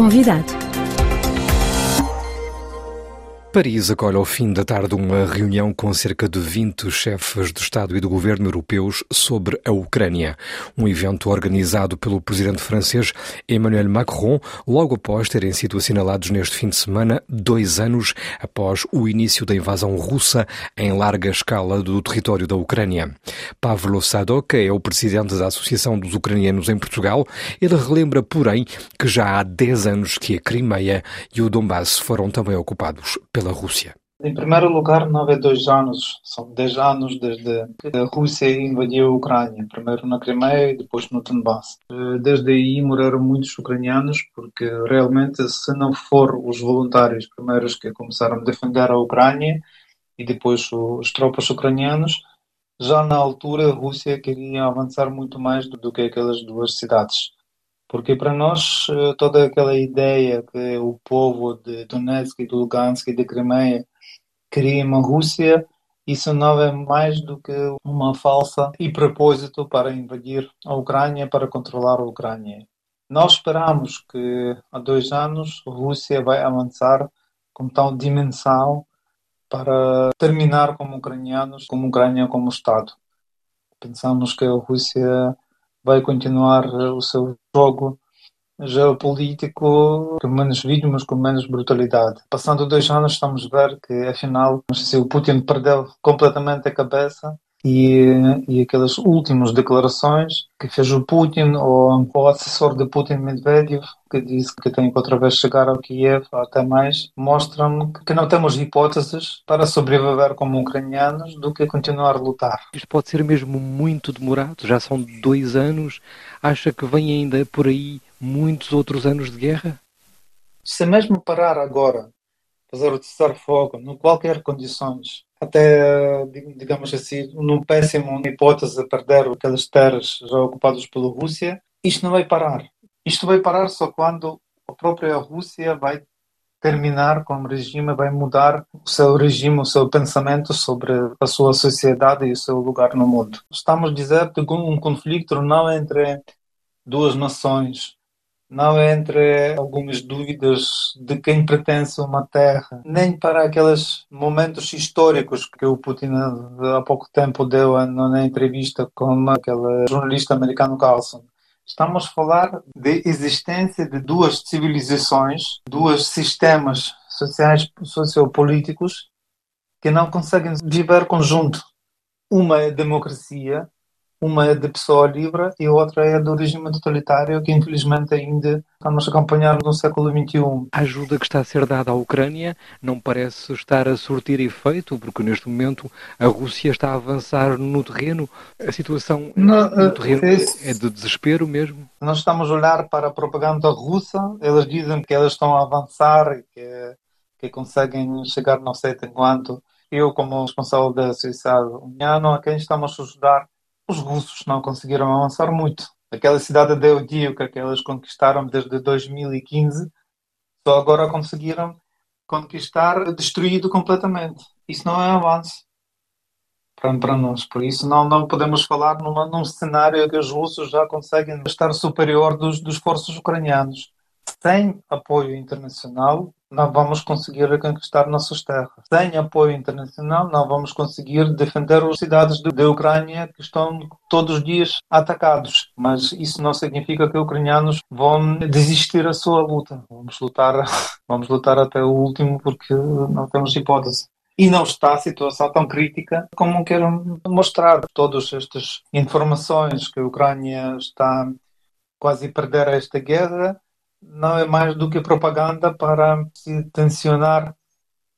convidado. Paris acolhe ao fim da tarde uma reunião com cerca de 20 chefes de Estado e de governo europeus sobre a Ucrânia. Um evento organizado pelo presidente francês Emmanuel Macron, logo após terem sido assinalados neste fim de semana dois anos após o início da invasão russa em larga escala do território da Ucrânia. Pavlo Sadok é o presidente da Associação dos Ucranianos em Portugal. Ele relembra, porém, que já há 10 anos que a Crimeia e o Donbass foram também ocupados pela Rússia? Em primeiro lugar, não é dois anos, são dez anos desde que a Rússia invadiu a Ucrânia, primeiro na Crimeia e depois no Donbass. Eh, desde aí morreram muitos ucranianos, porque realmente, se não for os voluntários primeiros que começaram a defender a Ucrânia e depois os tropas ucranianos, já na altura a Rússia queria avançar muito mais do que aquelas duas cidades. Porque para nós eh, toda aquela ideia que o povo de Donetsk de Lugansk e de Crimeia queria uma Rússia, isso não é mais do que uma falsa e propósito para invadir a Ucrânia, para controlar a Ucrânia. Nós esperamos que há dois anos a Rússia vai avançar com tal dimensão para terminar como ucranianos, como Ucrânia como Estado. Pensamos que a Rússia vai continuar o seu jogo geopolítico com menos vítimas, com menos brutalidade. Passando dois anos, estamos a ver que, afinal, se o Putin perdeu completamente a cabeça e, e aquelas últimas declarações que fez o Putin ou o assessor de Putin Medvedev que disse que tem que outra vez chegar ao Kiev até mais mostram que não temos hipóteses para sobreviver como ucranianos do que continuar a lutar. Isto pode ser mesmo muito demorado, já são dois anos. Acha que vem ainda por aí muitos outros anos de guerra? Se mesmo parar agora, fazer o cessar-fogo, em qualquer condições, até, digamos assim, num péssimo hipótese de perder aquelas terras já ocupadas pela Rússia, isto não vai parar. Isto vai parar só quando a própria Rússia vai terminar com o regime, vai mudar o seu regime, o seu pensamento sobre a sua sociedade e o seu lugar no mundo. Estamos a dizer que um conflito não é entre duas nações, não entre algumas dúvidas de quem pertence a uma terra, nem para aqueles momentos históricos que o Putin há pouco tempo deu na entrevista com aquele jornalista americano Carlson. Estamos a falar de existência de duas civilizações, dois sistemas sociais sociopolíticos que não conseguem viver conjunto. Uma é democracia uma é de pessoa livre e outra é do regime totalitário que infelizmente ainda estamos a acompanhar no século XXI. A ajuda que está a ser dada à Ucrânia não parece estar a surtir efeito, porque neste momento a Rússia está a avançar no terreno. A situação não, no terreno é, é de desespero mesmo. Nós estamos a olhar para a propaganda russa, eles dizem que elas estão a avançar e que, que conseguem chegar não sei até quanto. Eu, como responsável da Sociedade União, a quem estamos a ajudar os russos não conseguiram avançar muito. Aquela cidade de Eudiuca que eles conquistaram desde 2015, só agora conseguiram conquistar destruído completamente. Isso não é avanço para, para nós. Por isso não, não podemos falar numa, num cenário que os russos já conseguem estar superior dos, dos forços ucranianos. Sem apoio internacional, não vamos conseguir reconquistar nossas terras. Sem apoio internacional, não vamos conseguir defender as cidades da Ucrânia que estão todos os dias atacados. Mas isso não significa que os ucranianos vão desistir da sua luta. Vamos lutar, vamos lutar até o último porque não temos hipótese e não está a situação tão crítica como quero mostrar. Todas estas informações que a Ucrânia está quase a perder esta guerra não é mais do que propaganda para tensionar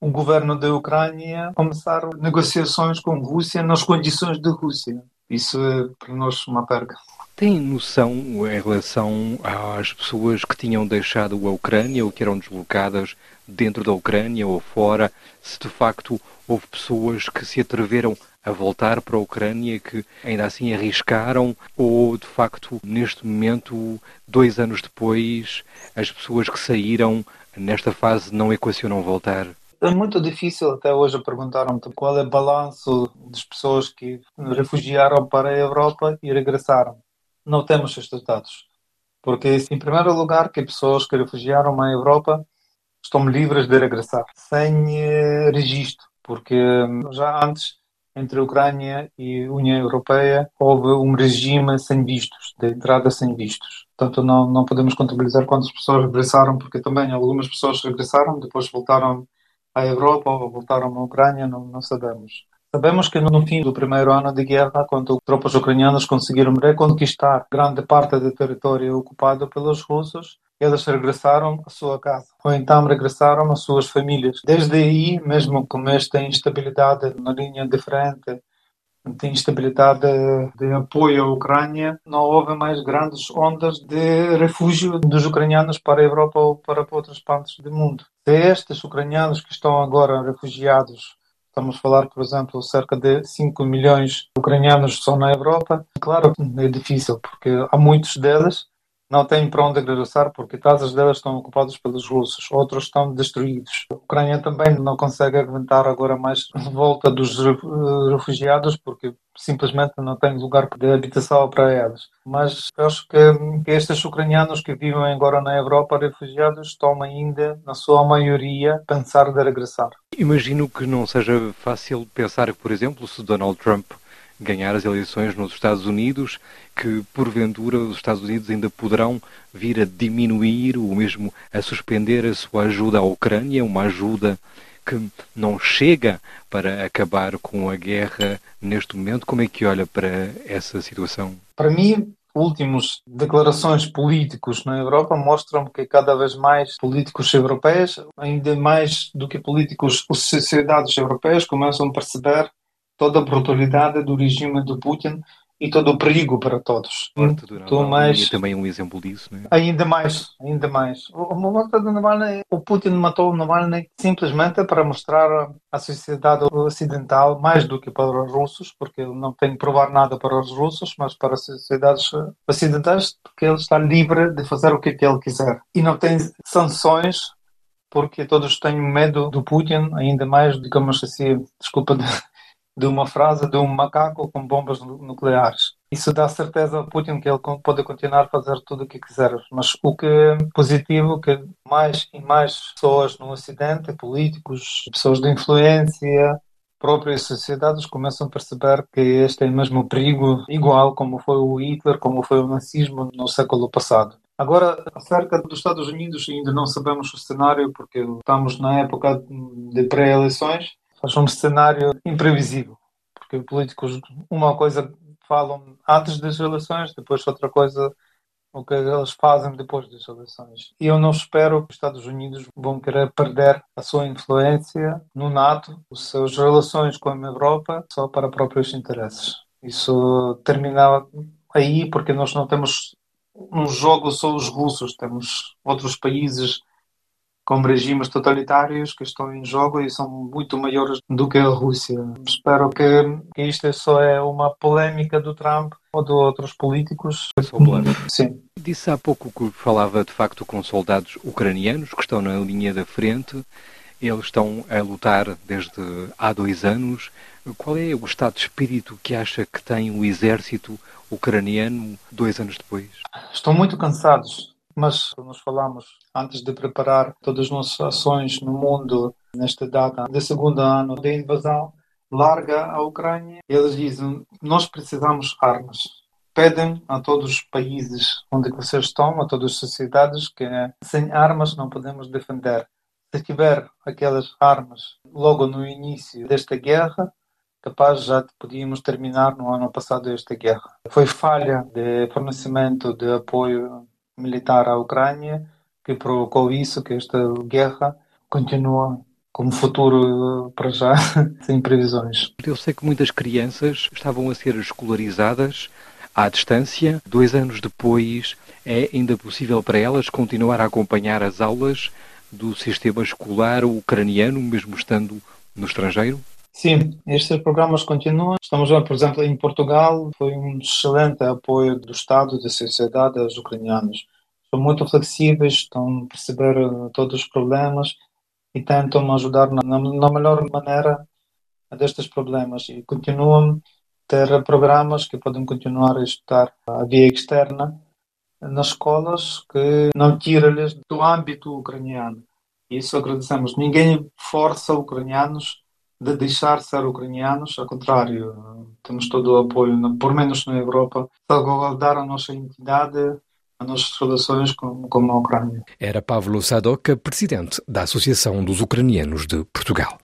o governo da Ucrânia começar negociações com a Rússia nas condições da Rússia. Isso é para nós uma perca. Tem noção em relação às pessoas que tinham deixado a Ucrânia ou que eram deslocadas dentro da Ucrânia ou fora, se de facto houve pessoas que se atreveram a voltar para a Ucrânia que ainda assim arriscaram ou de facto neste momento, dois anos depois, as pessoas que saíram nesta fase não equacionam voltar? É muito difícil até hoje perguntaram-me qual é o balanço das pessoas que refugiaram para a Europa e regressaram. Não temos estes dados. Porque, em primeiro lugar, que pessoas que refugiaram na Europa estão livres de regressar, sem eh, registro, porque hum, já antes, entre a Ucrânia e a União Europeia, houve um regime sem vistos, de entrada sem vistos. Portanto, não, não podemos contabilizar quantas pessoas regressaram, porque também algumas pessoas regressaram, depois voltaram à Europa ou voltaram à Ucrânia, não, não sabemos. Sabemos que no fim do primeiro ano de guerra, quando tropas ucranianas conseguiram reconquistar grande parte do território ocupado pelos russos, eles regressaram à sua casa, ou então regressaram às suas famílias. Desde aí, mesmo com esta instabilidade na linha de frente, de instabilidade de apoio à Ucrânia, não houve mais grandes ondas de refúgio dos ucranianos para a Europa ou para outras partes do mundo. Se estes ucranianos que estão agora refugiados Estamos a falar, por exemplo, cerca de 5 milhões de ucranianos são na Europa. Claro é difícil, porque há muitos deles não têm para onde regressar porque casas delas estão ocupadas pelos russos, outros estão destruídos. A Ucrânia também não consegue aguentar agora mais volta dos refugiados porque simplesmente não tem lugar de habitação para eles. Mas acho que, que estes ucranianos que vivem agora na Europa, refugiados, estão ainda, na sua maioria, pensar de regressar. Imagino que não seja fácil pensar por exemplo, se Donald Trump ganhar as eleições nos Estados Unidos, que porventura os Estados Unidos ainda poderão vir a diminuir ou mesmo a suspender a sua ajuda à Ucrânia, uma ajuda que não chega para acabar com a guerra neste momento. Como é que olha para essa situação? Para mim, últimas declarações políticos na Europa mostram que cada vez mais políticos europeus, ainda mais do que políticos, sociedades europeias começam a perceber toda a brutalidade do regime do Putin e todo o perigo para todos. Morte do mais... também um exemplo disso, é? Ainda mais, ainda mais. O, morte do Navalny, o Putin matou o Navalny simplesmente para mostrar à sociedade ocidental, mais do que para os russos, porque ele não tem que provar nada para os russos, mas para as sociedades ocidentais, porque ele está livre de fazer o que ele quiser. E não tem sanções porque todos têm medo do Putin, ainda mais, digamos assim, desculpa de uma frase de um macaco com bombas nucleares. Isso dá certeza ao Putin que ele pode continuar a fazer tudo o que quiser. Mas o que é positivo é que mais e mais pessoas no Ocidente, políticos, pessoas de influência, próprias sociedades começam a perceber que este é mesmo perigo igual como foi o Hitler, como foi o nazismo no século passado. Agora, acerca dos Estados Unidos, ainda não sabemos o cenário porque estamos na época de pré-eleições faz um cenário imprevisível, porque os políticos, uma coisa falam antes das eleições, depois outra coisa o que eles fazem depois das eleições. E eu não espero que os Estados Unidos vão querer perder a sua influência no NATO, as suas relações com a Europa, só para próprios interesses. Isso termina aí porque nós não temos um jogo só os russos, temos outros países com regimes totalitários que estão em jogo e são muito maiores do que a Rússia. Espero que, que isto só é uma polêmica do Trump ou de outros políticos. Sim. Disse há pouco que falava de facto com soldados ucranianos que estão na linha da frente. Eles estão a lutar desde há dois anos. Qual é o estado de espírito que acha que tem o exército ucraniano dois anos depois? Estão muito cansados mas nós falamos antes de preparar todas as nossas ações no mundo nesta data de segundo ano da invasão larga a Ucrânia, eles dizem nós precisamos armas. Pedem a todos os países onde vocês estão, a todas as sociedades, que sem armas não podemos defender. Se tiver aquelas armas logo no início desta guerra, capaz já podíamos terminar no ano passado esta guerra. Foi falha de fornecimento de apoio militar à Ucrânia que provocou isso, que esta guerra continua como futuro para já, sem previsões. Eu sei que muitas crianças estavam a ser escolarizadas à distância. Dois anos depois, é ainda possível para elas continuar a acompanhar as aulas do sistema escolar ucraniano, mesmo estando no estrangeiro? Sim, estes programas continuam. Estamos, por exemplo, em Portugal, foi um excelente apoio do Estado da sociedade aos ucranianos. São muito flexíveis, estão a perceber eh, todos os problemas e tentam ajudar na, na melhor maneira destes problemas e continuam a ter programas que podem continuar a estudar a via externa nas escolas que não tira-lhes do âmbito ucraniano. Isso agradecemos. Ninguém força ucranianos de deixar de ser ucranianos, ao contrário, temos todo o apoio, por menos na Europa, salvaguardar a nossa identidade, as nossas relações com, com a Ucrânia. Era Pavlo Sadok, presidente da Associação dos Ucranianos de Portugal.